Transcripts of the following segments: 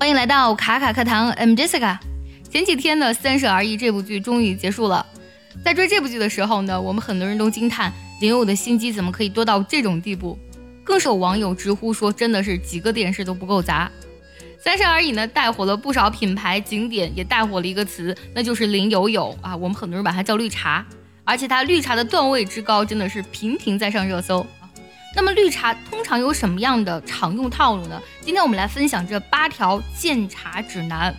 欢迎来到卡卡课堂，I'm Jessica。前几天呢，《三十而已》这部剧终于结束了。在追这部剧的时候呢，我们很多人都惊叹林有的心机怎么可以多到这种地步，更是有网友直呼说，真的是几个电视都不够砸。《三十而已》呢，带火了不少品牌景点，也带火了一个词，那就是林有有啊。我们很多人把它叫绿茶，而且它绿茶的段位之高，真的是频频在上热搜。那么绿茶通常有什么样的常用套路呢？今天我们来分享这八条鉴茶指南。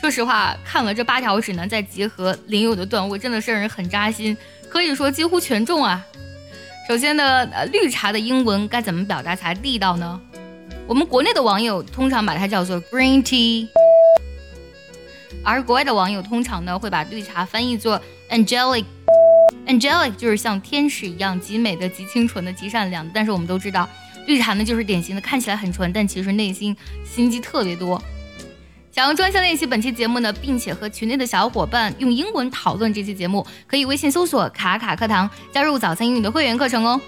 说实话，看了这八条指南，再结合林友的段位，真的是让人很扎心，可以说几乎全中啊。首先呢，绿茶的英文该怎么表达才地道呢？我们国内的网友通常把它叫做 green tea，而国外的网友通常呢会把绿茶翻译作 Angelic 就是像天使一样极美的、极清纯的、极善良的。但是我们都知道，绿茶呢就是典型的看起来很纯，但其实内心心机特别多。想要专项练习本期节目呢，并且和群内的小伙伴用英文讨论这期节目，可以微信搜索“卡卡课堂”，加入早餐英语的会员课程哦。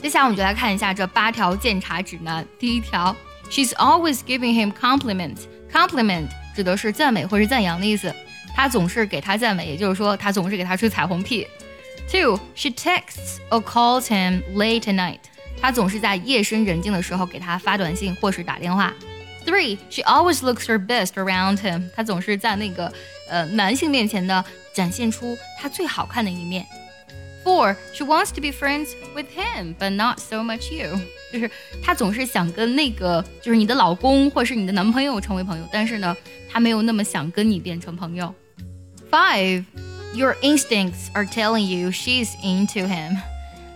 接下来我们就来看一下这八条鉴茶指南。第一条，She's always giving him compliments. Compliment 指的是赞美或是赞扬的意思，他总是给他赞美，也就是说他总是给他吹彩虹屁。Two, she texts or calls him late at night. 她总是在夜深人静的时候给他发短信或是打电话。Three, she always looks her best around him. 她总是在那个呃男性面前呢展现出她最好看的一面。Four, she wants to be friends with him, but not so much you. 就是她总是想跟那个就是你的老公或是你的男朋友成为朋友，但是呢，她没有那么想跟你变成朋友。Five, your instincts are telling you she's into him.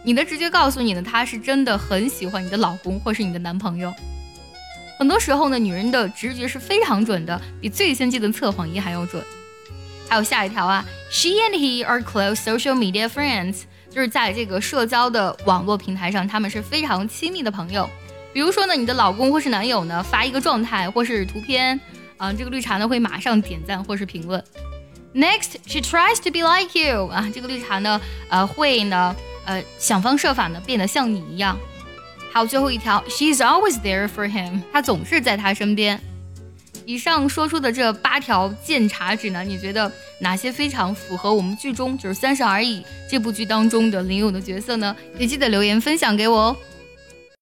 你的直觉告诉你呢，她是真的很喜欢你的老公或是你的男朋友。很多时候呢，女人的直觉是非常准的，比最先进的测谎仪还要准。还有下一条啊，She and he are close social media friends，就是在这个社交的网络平台上，他们是非常亲密的朋友。比如说呢，你的老公或是男友呢发一个状态或是图片，啊，这个绿茶呢会马上点赞或是评论。Next, she tries to be like you，啊，这个绿茶呢，呃，会呢，呃，想方设法呢变得像你一样。还有最后一条，She's always there for him，她总是在他身边。以上说出的这八条鉴茶指南，你觉得哪些非常符合我们剧中就是《三十而已》这部剧当中的林勇的角色呢？也记得留言分享给我哦。